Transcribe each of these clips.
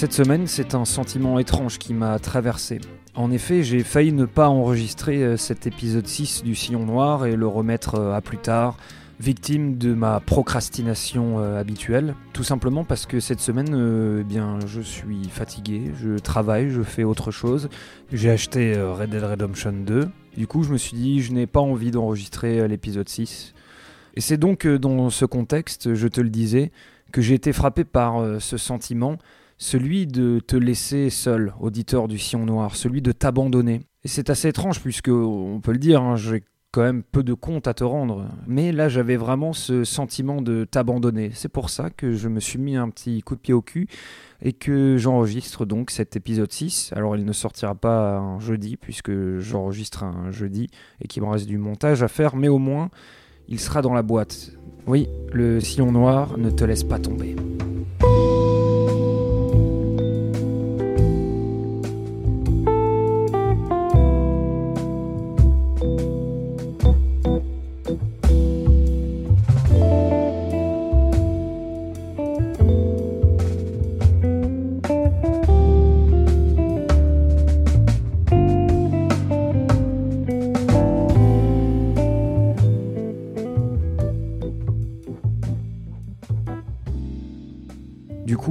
Cette semaine, c'est un sentiment étrange qui m'a traversé. En effet, j'ai failli ne pas enregistrer euh, cet épisode 6 du Sillon Noir et le remettre euh, à plus tard, victime de ma procrastination euh, habituelle. Tout simplement parce que cette semaine, eh bien, je suis fatigué, je travaille, je fais autre chose. J'ai acheté Red Dead Redemption 2. Du coup, je me suis dit, je n'ai pas envie d'enregistrer l'épisode 6. Et c'est donc dans ce contexte, je te le disais, que j'ai été frappé par ce sentiment celui de te laisser seul, auditeur du Sion Noir, celui de t'abandonner. Et c'est assez étrange puisque, on peut le dire, hein, j'ai quand même peu de comptes à te rendre. Mais là, j'avais vraiment ce sentiment de t'abandonner. C'est pour ça que je me suis mis un petit coup de pied au cul et que j'enregistre donc cet épisode 6. Alors, il ne sortira pas un jeudi puisque j'enregistre un jeudi et qu'il me reste du montage à faire, mais au moins, il sera dans la boîte. Oui, le sillon noir ne te laisse pas tomber.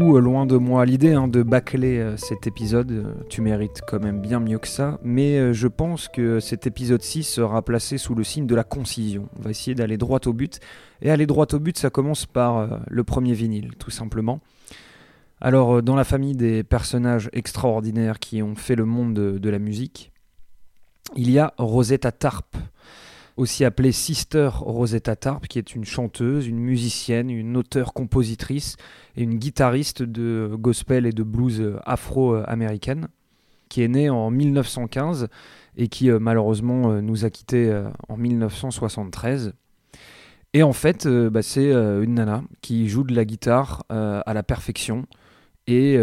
Euh, loin de moi l'idée hein, de bâcler euh, cet épisode. Euh, tu mérites quand même bien mieux que ça. Mais je pense que cet épisode 6 sera placé sous le signe de la concision. On va essayer d'aller droit au but. Et aller droit au but, ça commence par le premier vinyle, tout simplement. Alors, dans la famille des personnages extraordinaires qui ont fait le monde de la musique, il y a Rosetta Tarp aussi appelée Sister Rosetta Tarp, qui est une chanteuse, une musicienne, une auteure-compositrice et une guitariste de gospel et de blues afro-américaine, qui est née en 1915 et qui euh, malheureusement euh, nous a quittés euh, en 1973. Et en fait, bah, c'est une nana qui joue de la guitare à la perfection et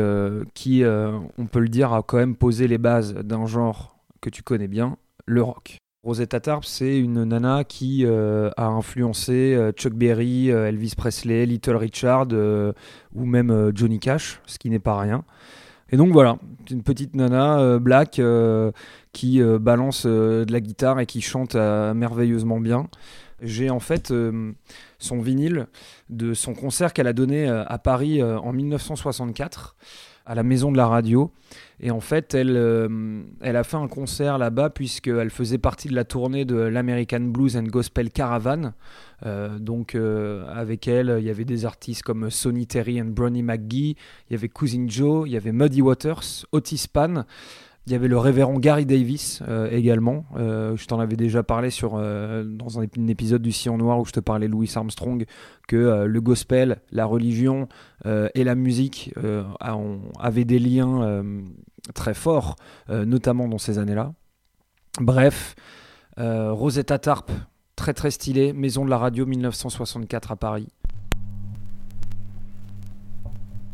qui, on peut le dire, a quand même posé les bases d'un genre que tu connais bien, le rock. Rosetta Tarp, c'est une nana qui euh, a influencé euh, Chuck Berry, euh, Elvis Presley, Little Richard ou même Johnny Cash, ce qui n'est pas rien. Et donc voilà, une petite nana black qui balance de la guitare et qui chante merveilleusement bien. J'ai en fait son vinyle de son concert qu'elle a donné à Paris en 1964 à la maison de la radio. Et en fait, elle, euh, elle a fait un concert là-bas puisqu'elle faisait partie de la tournée de l'American Blues and Gospel Caravan. Euh, donc euh, avec elle, il y avait des artistes comme Sonny Terry et Bronnie McGee, il y avait Cousin Joe, il y avait Muddy Waters, Otis Pan. Il y avait le révérend Gary Davis également. je t'en avais déjà parlé sur, dans un, épisode du Sillon Noir où je te parlais Louis Armstrong, que le gospel, la religion et la musique avaient des liens très fort, euh, notamment dans ces années-là. Bref, euh, Rosetta Tarp, très très stylé, Maison de la Radio 1964 à Paris.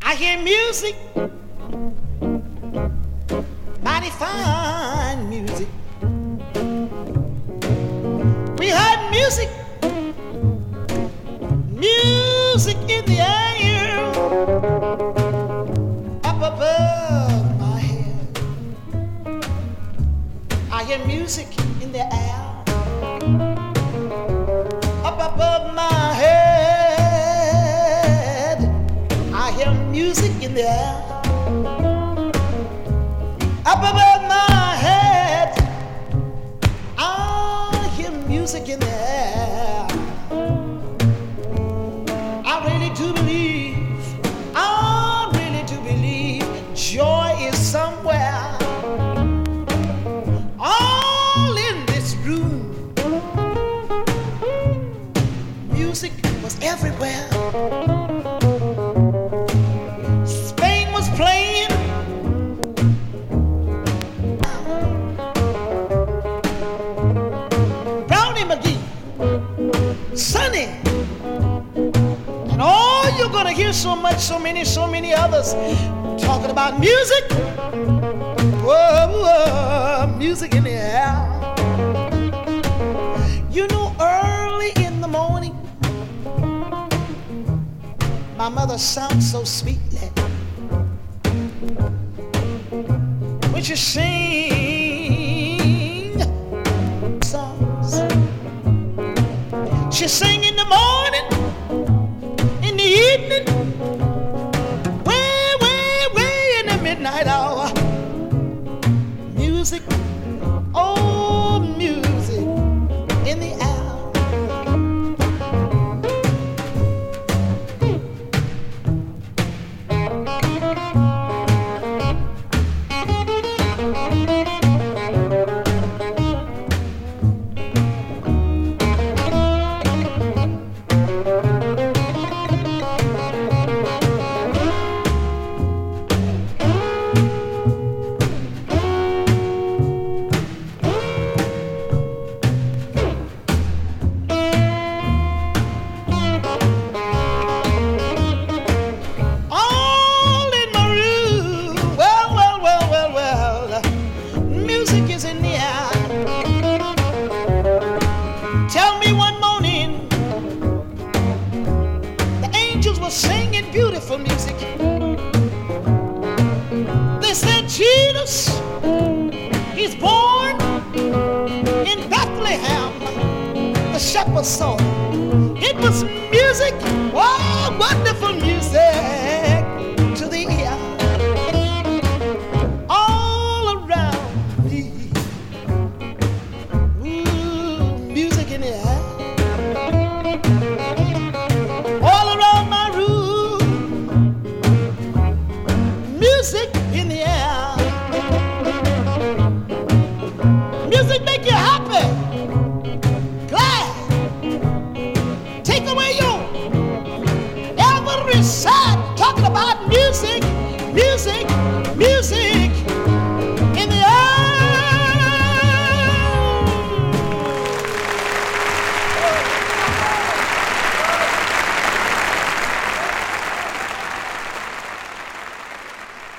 I hear music, mighty fine music. We heard music, music in the air, up above. My head. I hear music in the air up above my head. I hear music in the air hear so many, so many others talking about music. Whoa, whoa, music in the air. You know, early in the morning, my mother sounds so sweetly when she sing songs. She sing in the morning, in the evening, midnight hour. Music,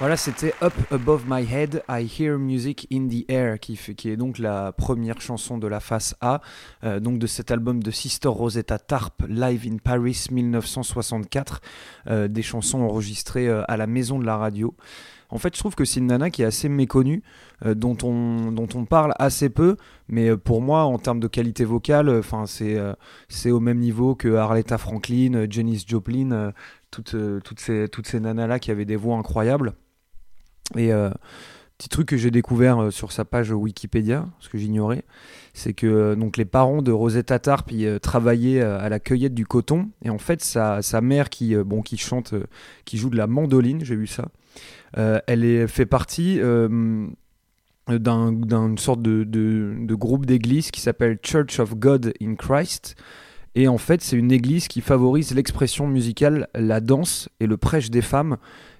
Voilà, c'était Up Above My Head, I Hear Music in the Air, qui, est donc la première chanson de la face A, euh, donc de cet album de Sister Rosetta Tarp, Live in Paris 1964, euh, des chansons enregistrées euh, à la maison de la radio. En fait, je trouve que c'est une nana qui est assez méconnue, dont, on, dont on parle assez peu, mais pour moi, en termes de qualité vocale, c'est au même niveau que Arletta Franklin, Janis Joplin, toutes, toutes ces, toutes ces nanas-là qui avaient des voix incroyables. Et euh, petit truc que j'ai découvert euh, sur sa page Wikipédia, ce que j'ignorais, c'est que euh, donc les parents de Rosetta Tarp travaillaient à la cueillette du coton et en fait sa, sa mère qui bon qui chante, qui joue de la mandoline, j'ai vu ça. elle est, fait partie euh, d'un- d'une sorte de- de groupe d'église qui s'appelle Church of God in Christ. Et en fait, c'est une église qui favorise l'expression musicale, la danse et le prêche des femmes.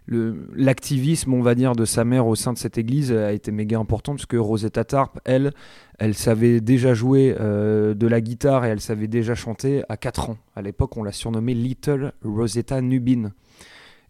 L'activisme, on va dire, de sa mère au sein de cette église a été méga important parce que Rosetta Tarp, elle, elle savait déjà jouer euh, de la guitare et elle savait déjà chanter à 4 ans. À l'époque, on l'a surnommée Little Rosetta Nubin.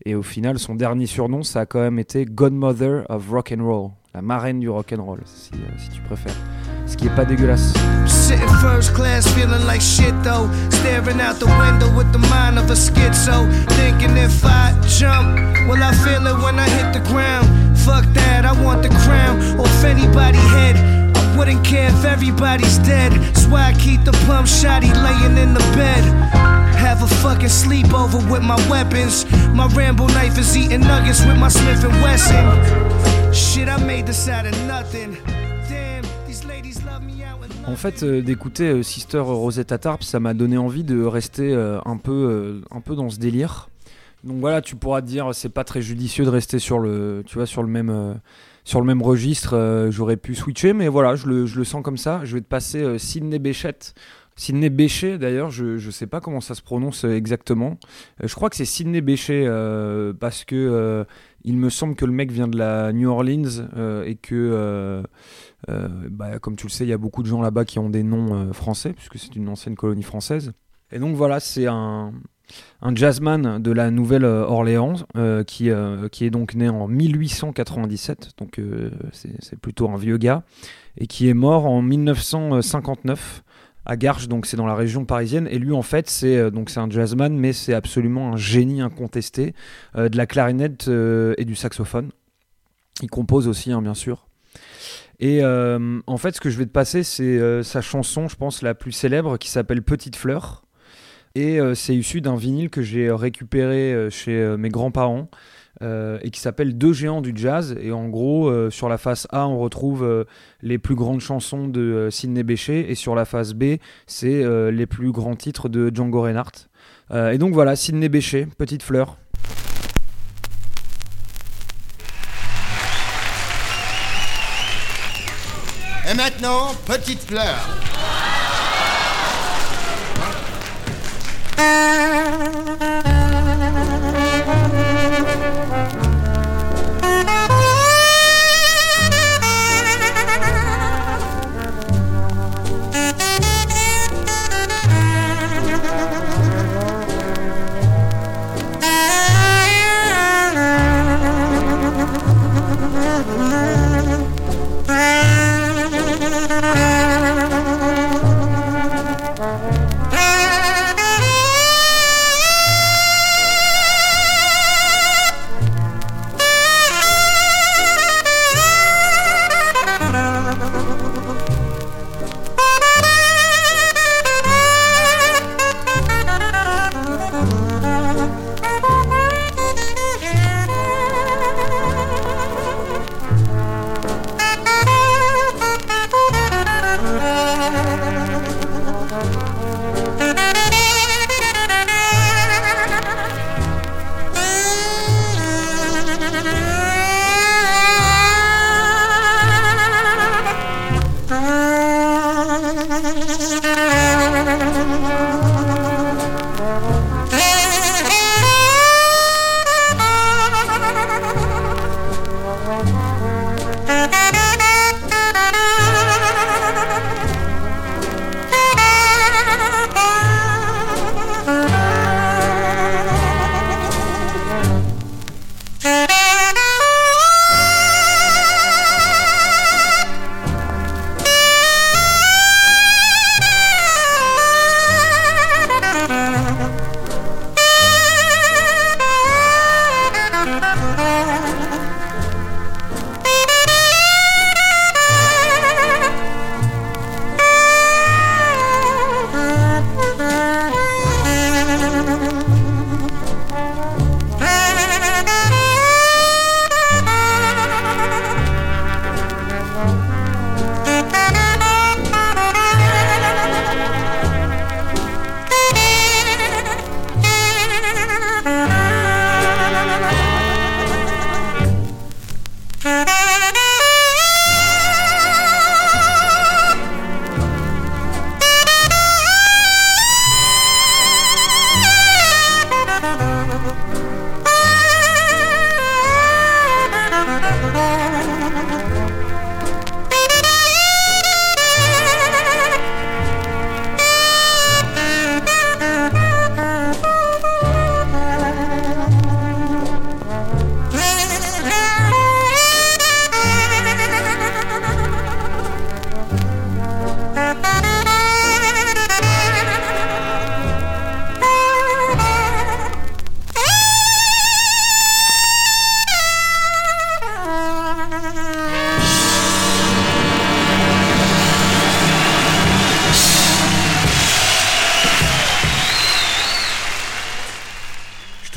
Et au final, son dernier surnom, ça a quand même été Godmother of Rock and Roll, la marraine du rock and roll, si tu préfères. Ce qui est pas dégueulasse. Sitting first class, feeling like shit though. Staring out the window with the mind of a schizo. Thinking if I jump, will I feel it when I hit the ground? Fuck that, I want the crown off anybody's head. I wouldn't care if everybody's dead. That's why I keep the plum shotty laying in the bed. Have a fucking sleepover with my weapons. My Rambo knife is eating nuggets with my Smith and Wesson. Shit, I made this out of nothing. En fait, euh, d'écouter euh, Sister Rosetta Tarp, ça m'a donné envie de rester euh, un, peu, un peu dans ce délire. Donc voilà, tu pourras te dire, c'est pas très judicieux de rester sur le, tu vois, sur le même, sur le même registre. J'aurais pu switcher, mais voilà, je le, je le sens comme ça. Je vais te passer Sidney Bechet, Sidney Bechet, d'ailleurs, je ne sais pas comment ça se prononce exactement. Je crois que c'est Sidney Bechet euh, parce que il me semble que le mec vient de la New Orleans euh, et que, euh, euh, bah, comme tu le sais, il y a beaucoup de gens là-bas qui ont des noms français puisque c'est une ancienne colonie française. Et donc voilà, c'est un, un jazzman de la Nouvelle-Orléans qui, qui est donc né en 1897, donc c'est plutôt un vieux gars, et qui est mort en 1959 à Garches, donc c'est dans la région parisienne. Et lui, en fait, c'est euh, donc c'est un jazzman, mais c'est absolument un génie incontesté euh, de la clarinette euh, et du saxophone. Il compose aussi, hein, bien sûr. Et en fait, ce que je vais te passer, c'est sa chanson, je pense, la plus célèbre, qui s'appelle Petite Fleur. Et c'est issu d'un vinyle que j'ai récupéré chez mes grands-parents euh, et qui s'appelle Deux géants du jazz. Et en gros, euh, sur la face A, on retrouve euh, les plus grandes chansons de Sidney Bechet et sur la face B, c'est les plus grands titres de Django Reinhardt. Et donc voilà, Sidney Bechet, Petite Fleur. Et maintenant, petite fleur.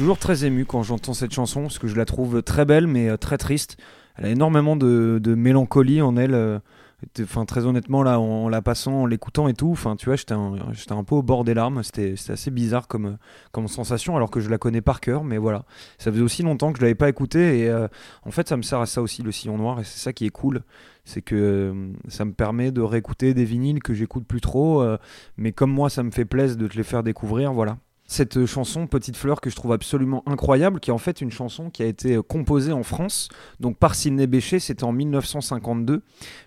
Toujours très ému quand j'entends cette chanson parce que je la trouve très belle mais euh, très triste. Elle a énormément de, mélancolie en elle. euh, Enfin, très honnêtement, là, en, la passant, en l'écoutant et tout, enfin, tu vois, j'étais un, un peu au bord des larmes. C'était assez bizarre comme, sensation, alors que je la connais par cœur, mais voilà. Ça faisait aussi longtemps que je l'avais pas écouté, et euh, en fait, ça me sert à ça aussi, le sillon noir, et c'est ça qui est cool. C'est que ça me permet de réécouter des vinyles que j'écoute plus trop, mais comme moi, ça me fait plaisir de te les faire découvrir, voilà cette chanson Petite Fleur que je trouve absolument incroyable, qui est en fait une chanson qui a été euh, composée en France, donc par Sidney Bechet, c'était en 1952,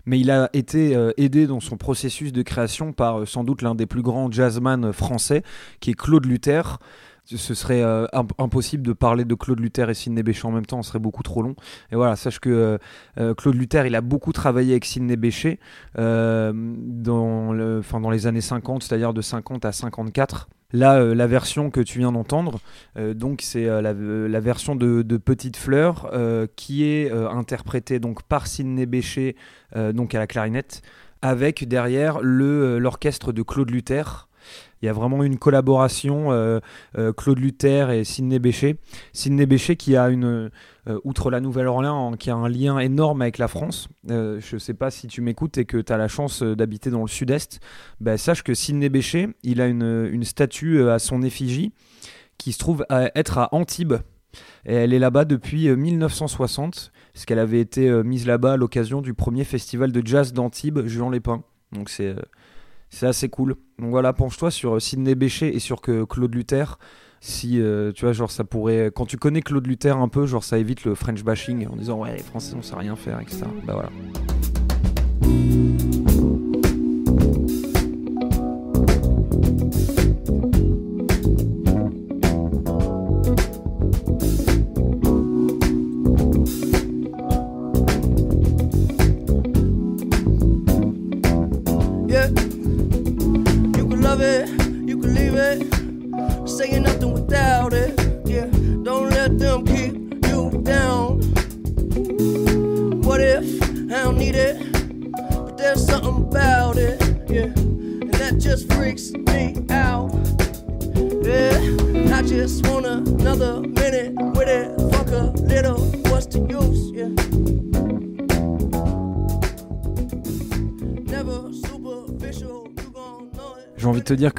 mais il a été euh, aidé dans son processus de création par euh, sans doute l'un des plus grands jazzman français, qui est Claude Luther. Ce serait euh, imp- impossible de parler de Claude Luther et Sidney Bechet en même temps, ce serait beaucoup trop long. Et voilà, sache que euh, euh, Claude Luther, il a beaucoup travaillé avec Sidney Bechet euh, dans, les années 50, c'est-à-dire de 50 à 54. Là, la version que tu viens d'entendre, donc c'est la, version de, Petite Fleur qui est interprétée donc par Sidney Bechet, euh, donc à la clarinette, avec derrière l'orchestre de Claude Luther. Il y a vraiment une collaboration euh, euh, Claude Luther et Sidney Bechet. Sidney Bechet qui a une, euh, outre la Nouvelle-Orléans, qui a un lien énorme avec la France. Je sais pas si tu m'écoutes et que tu as la chance d'habiter dans le sud-est. Bah, sache que Sidney Bechet, il a une, une statue à son effigie qui se trouve à être à Antibes. Et elle est là-bas depuis euh, 1960, parce qu'elle avait été mise là-bas à l'occasion du premier festival de jazz d'Antibes, Juan Lépin. Donc c'est c'est assez cool. Donc voilà, penche-toi sur euh, Sidney Bechet et sur que Claude Luther. Si euh, tu vois, genre ça pourrait. Quand tu connais Claude Luther un peu, genre ça évite le French bashing en disant ouais, les Français on sait rien faire, etc. Bah voilà.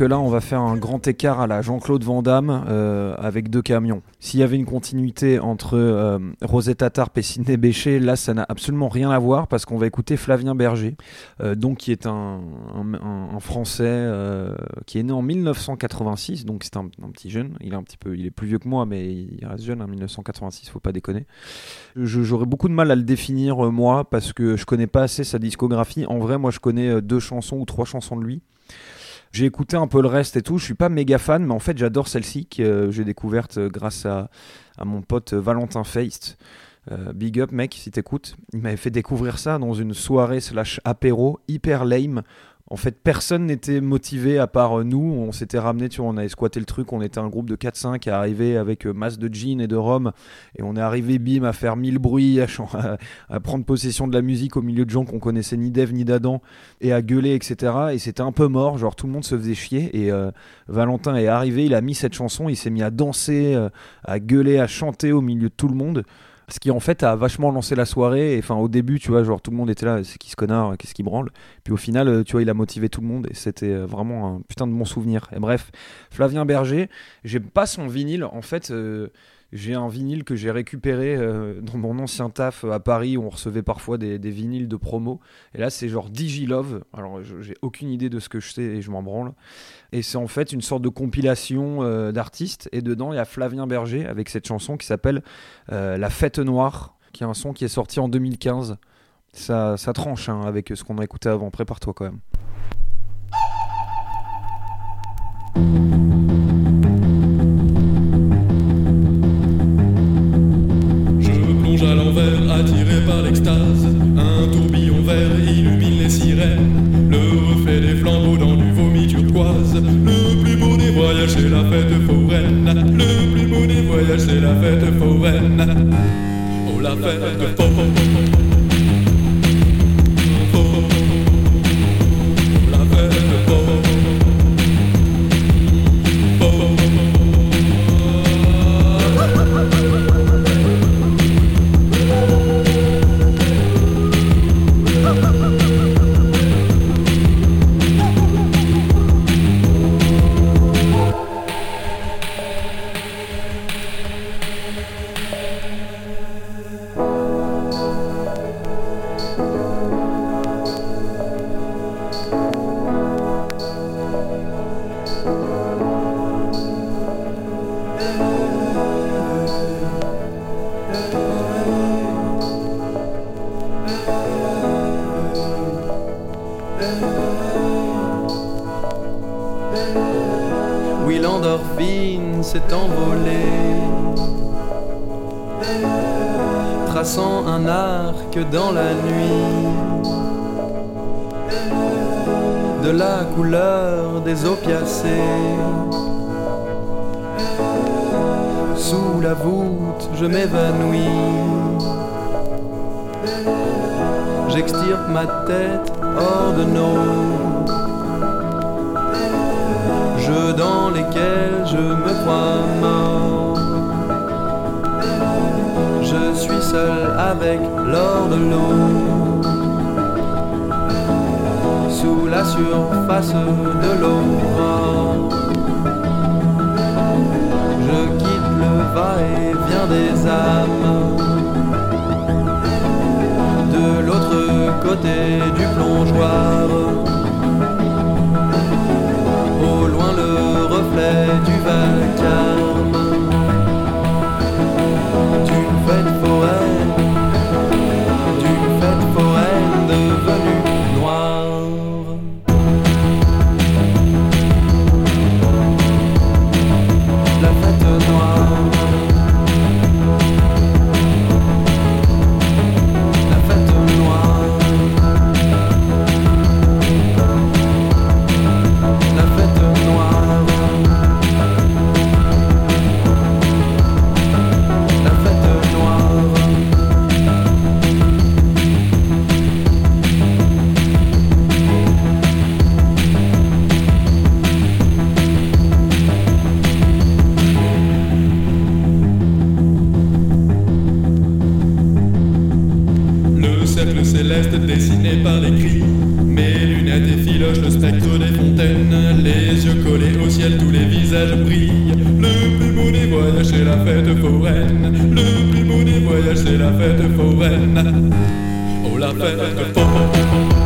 Là, on va faire un grand écart à la Jean-Claude Van Damme euh, avec deux camions. S'il y avait une continuité entre euh, Rosetta Tarp et Sidney Bechet, là, ça n'a absolument rien à voir parce qu'on va écouter Flavien Berger, euh, donc qui est un, Français qui est né en 1986, donc c'est un, petit jeune. Il est un petit peu, il est plus vieux que moi, mais il reste jeune. En 1986, faut pas déconner. J'aurais beaucoup de mal à le définir moi parce que je connais pas assez sa discographie. En vrai, moi, je connais deux chansons ou trois chansons de lui. J'ai écouté un peu le reste et tout. Je suis pas méga fan, mais en fait, j'adore celle-ci que euh, j'ai découverte euh, grâce à, mon pote euh, Valentin Feist. Big up, mec, si t'écoutes. Il m'avait fait découvrir ça dans une soirée slash apéro hyper lame. En fait, personne n'était motivé à part euh, nous. On s'était ramené, tu vois, on avait squatté le truc. On était un groupe de 4-5 à arriver avec euh, masse de gin et de rhum. Et on est arrivé, bim, à faire mille bruits, à, prendre possession de la musique au milieu de gens qu'on connaissait ni d'Ève ni d'Adam et à gueuler, etc. Et c'était un peu mort, genre tout le monde se faisait chier. Et euh, Valentin est arrivé, il a mis cette chanson, il s'est mis à danser, à gueuler, à chanter au milieu de tout le monde. Ce qui en fait a vachement lancé la soirée. Enfin, au début, tu vois, genre tout le monde était là, c'est qui ce connard, qu'est-ce qui branle. Puis au final, euh, tu vois, il a motivé tout le monde et c'était euh, vraiment un putain de bon souvenir. Et bref, Flavien Berger, j'aime pas son vinyle. En fait, euh, j'ai un vinyle que j'ai récupéré euh, dans mon ancien taf à Paris où on recevait parfois des, vinyles de promo. Et là, c'est genre Digilove. Alors, j'ai aucune idée de ce que je sais et je m'en branle. Et c'est en fait une sorte de compilation euh, d'artistes. Et dedans, il y a Flavien Berger avec cette chanson qui s'appelle euh, La Fête Noire, qui est un son qui est sorti en 2015. Ça, ça tranche hein, avec ce qu'on a écouté avant. Prépare-toi quand même. Arc dans la nuit, de la couleur des opiacés. Sous la voûte, je m'évanouis. J'extirpe ma tête hors de nos jeux dans lesquels je me crois mort. Seul avec l'or de l'eau sous la surface de l'aurore. Je quitte le va-et-vient des âmes de l'autre côté du plongeoir. Au loin le reflet du vacarme dessiné par les cris Mes lunettes effilochent le spectre des fontaines. Les yeux collés au ciel, tous les visages brillent. Le plus beau des voyages, c'est la fête foraine. Le plus beau des voyages, c'est la fête foraine. Oh la fête foraine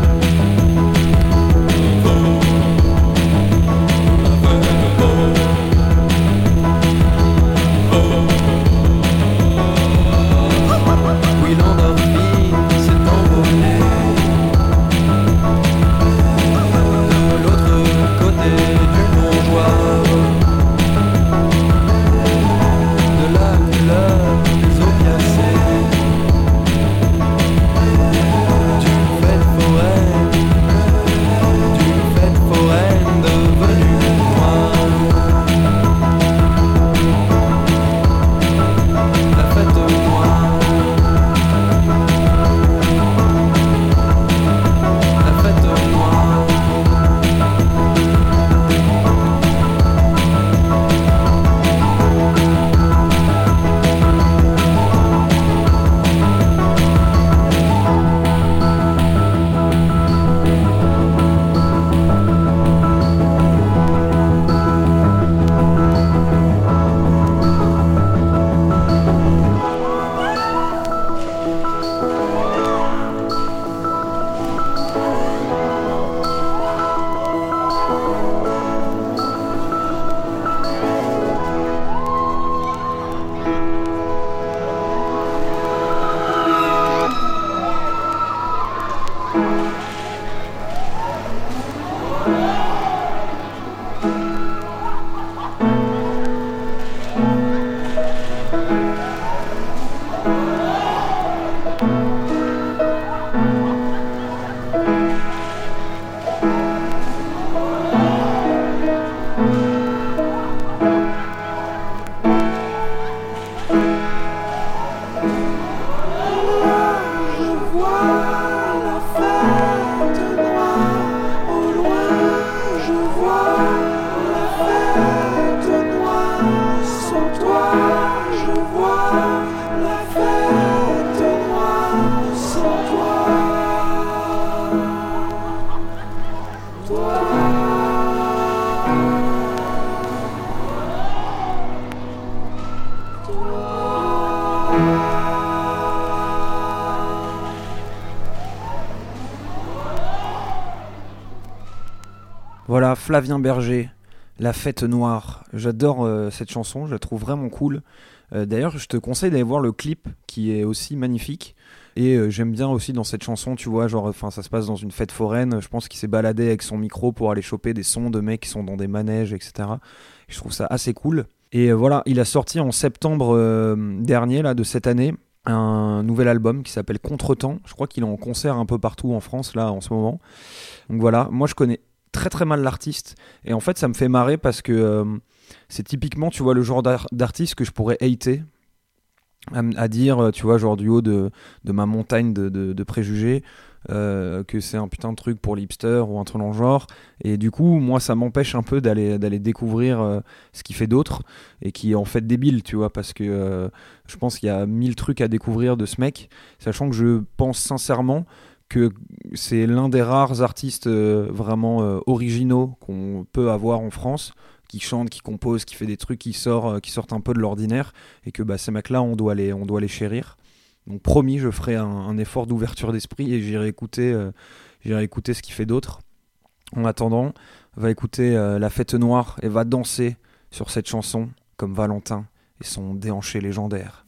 Flavien Berger, La Fête Noire. J'adore euh, cette chanson, je la trouve vraiment cool. Euh, D'ailleurs, je te conseille d'aller voir le clip qui est aussi magnifique. Et euh, j'aime bien aussi dans cette chanson, tu vois, genre, enfin, ça se passe dans une fête foraine. Je pense qu'il s'est baladé avec son micro pour aller choper des sons de mecs qui sont dans des manèges, etc. Je trouve ça assez cool. Et voilà, il a sorti en septembre dernier, là, de cette année, un nouvel album qui s'appelle Contretemps. Je crois qu'il est en concert un peu partout en France, là, en ce moment. Donc voilà, moi, je connais très très mal l'artiste. Et en fait, ça me fait marrer parce que c'est typiquement, tu vois, le genre d'artiste que je pourrais hater à, dire, euh, tu vois, genre du haut de, ma montagne de, préjugés, euh, que c'est un putain de truc pour l'hipster ou un truc dans le genre. Et du coup, moi, ça m'empêche un peu d'aller découvrir euh, ce qui fait d'autres et qui est en fait débile, tu vois, parce que je pense qu'il y a mille trucs à découvrir de ce mec, sachant que je pense sincèrement que c'est l'un des rares artistes vraiment originaux qu'on peut avoir en France qui chante, qui compose, qui fait des trucs qui, sort, euh, qui sortent un peu de l'ordinaire, et que bah, ces mecs-là, on, doit les, on doit les chérir. Donc promis, je ferai un, effort d'ouverture d'esprit et j'irai écouter, euh, j'irai écouter ce qu'il fait d'autre. En attendant, va écouter euh, La Fête Noire et va danser sur cette chanson comme Valentin et son déhanché légendaire.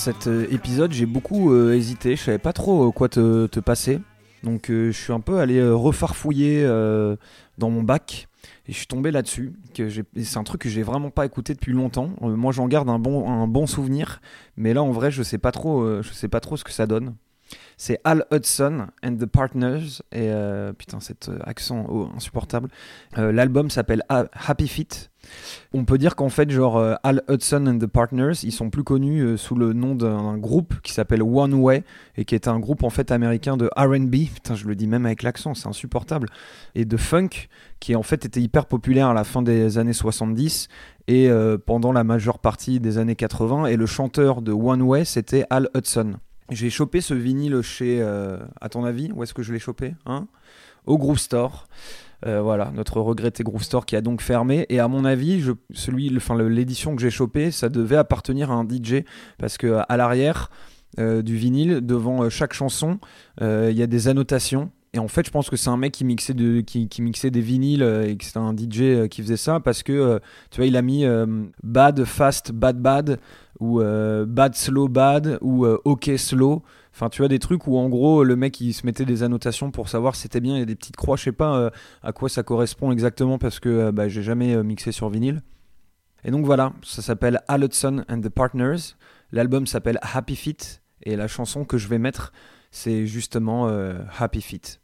Cet euh, épisode, j'ai beaucoup euh, hésité. Je savais pas trop euh, quoi te, passer. Donc je suis un peu allé refarfouiller dans mon bac et je suis tombé là-dessus. C'est un truc que j'ai vraiment pas écouté depuis longtemps. moi j'en garde un bon, un bon souvenir, mais là en vrai je sais pas trop, je sais pas trop ce que ça donne. C'est Al Hudson and the Partners et putain cet accent oh, insupportable. L'album s'appelle Happy Feet on peut dire qu'en fait, genre euh, Al Hudson and the Partners, ils sont plus connus euh, sous le nom d'un groupe qui s'appelle One Way et qui est un groupe en fait américain de R&B. Putain, je le dis même avec l'accent, c'est insupportable. Et de funk qui en fait était hyper populaire à la fin des années 70 et euh, pendant la majeure partie des années 80. Et le chanteur de One Way, c'était Al Hudson. J'ai chopé ce vinyle chez, à ton avis, où est-ce que je l'ai chopé hein? Au Groove Store. Euh, voilà, notre regretté Groove Store qui a donc fermé. Et à mon avis, celui, enfin, l'édition que j'ai chopée, ça devait appartenir à un DJ parce que à l'arrière euh, du vinyle, devant euh, chaque chanson, il y a des annotations. Et en fait, je pense que c'est un mec qui mixait, de, qui, mixait des vinyles et que c'était un DJ qui faisait ça parce que, tu vois, il a mis bad, fast, bad, bad, ou bad, slow, bad, ou ok, slow. Enfin, tu vois, des trucs où en gros, le mec il se mettait des annotations pour savoir si c'était bien. Il y a des petites croix, je sais pas euh, à quoi ça correspond exactement parce que euh, bah, j'ai jamais euh, mixé sur vinyle. Et donc voilà, ça s'appelle Hudson and the Partners. L'album s'appelle Happy Feet et la chanson que je vais mettre, c'est justement Happy Feet.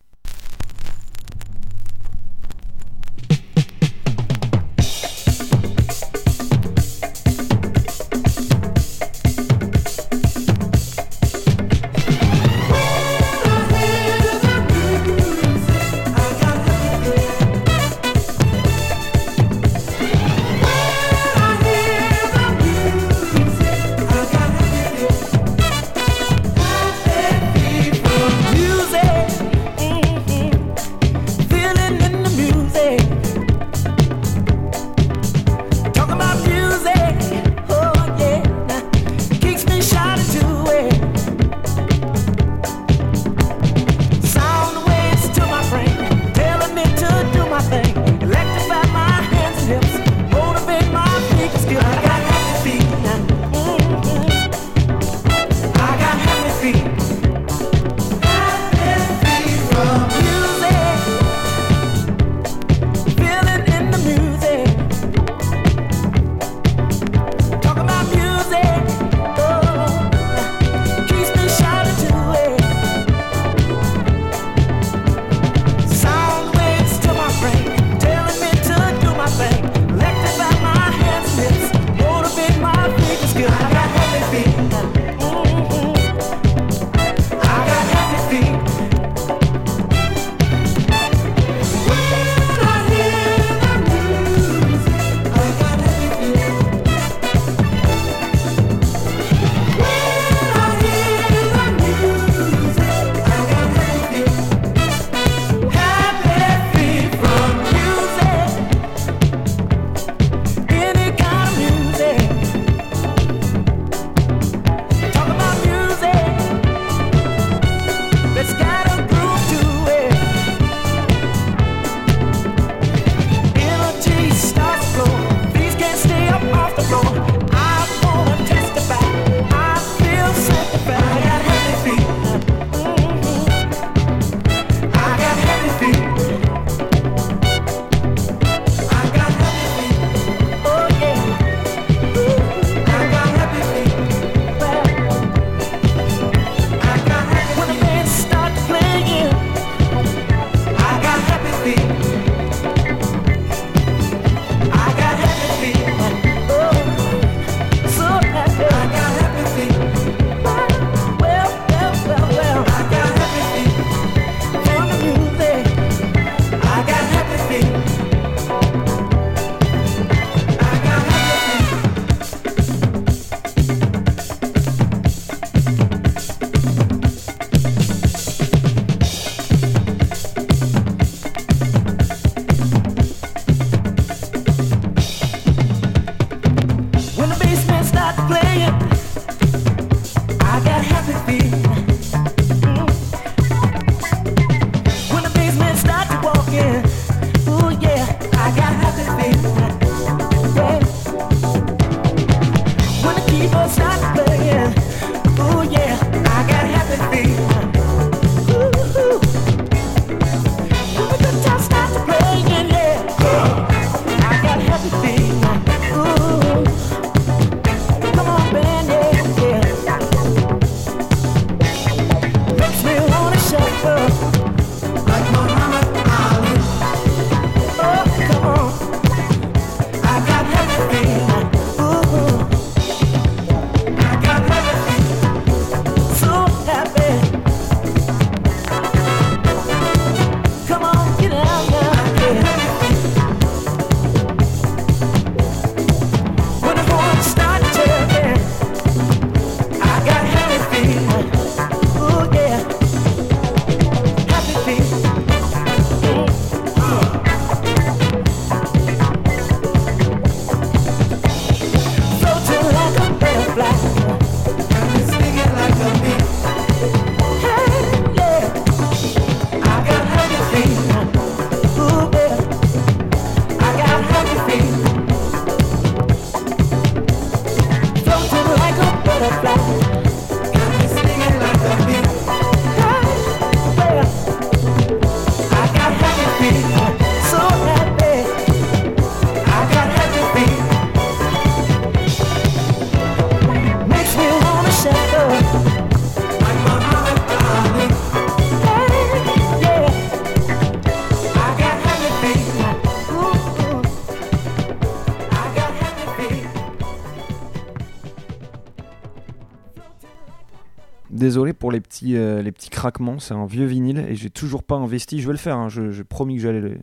Pour les petits, craquements. C'est un vieux vinyle et j'ai toujours pas investi. Je vais le faire. Hein. J'ai promis que j'allais le,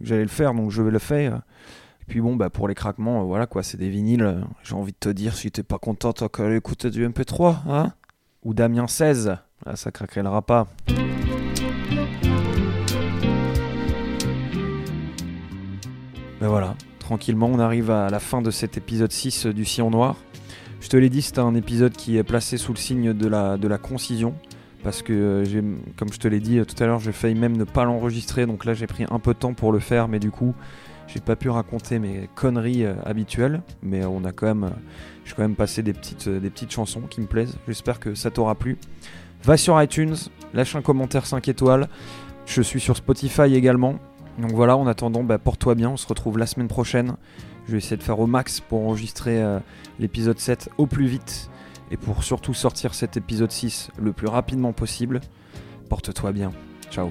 j'allais le faire, donc je vais le faire. Et puis bon, bah pour les craquements, voilà quoi, c'est des vinyles. J'ai envie de te dire, si t'es pas content, t'as qu'à écouter du MP3, hein Ou Damien 16. Là, ça craquera pas. Ben voilà, tranquillement, on arrive à la fin de cet épisode 6 du Sillon Noir. Je te l'ai dit, c'est un épisode qui est placé sous le signe de la, concision. Parce que, euh, comme je te l'ai dit tout à l'heure, j'ai failli même ne pas l'enregistrer. Donc là, j'ai pris un peu de temps pour le faire. Mais du coup, j'ai pas pu raconter mes conneries euh, habituelles. Mais on a quand même, euh, j'ai quand même passé des petites, des chansons qui me plaisent. J'espère que ça t'aura plu. Va sur iTunes, lâche un commentaire 5 étoiles. Je suis sur Spotify également. Donc voilà, en attendant, bah, porte-toi bien, on se retrouve la semaine prochaine. Je vais essayer de faire au max pour enregistrer euh, l'épisode 7 au plus vite et pour surtout sortir cet épisode 6 le plus rapidement possible. Porte-toi bien. Ciao.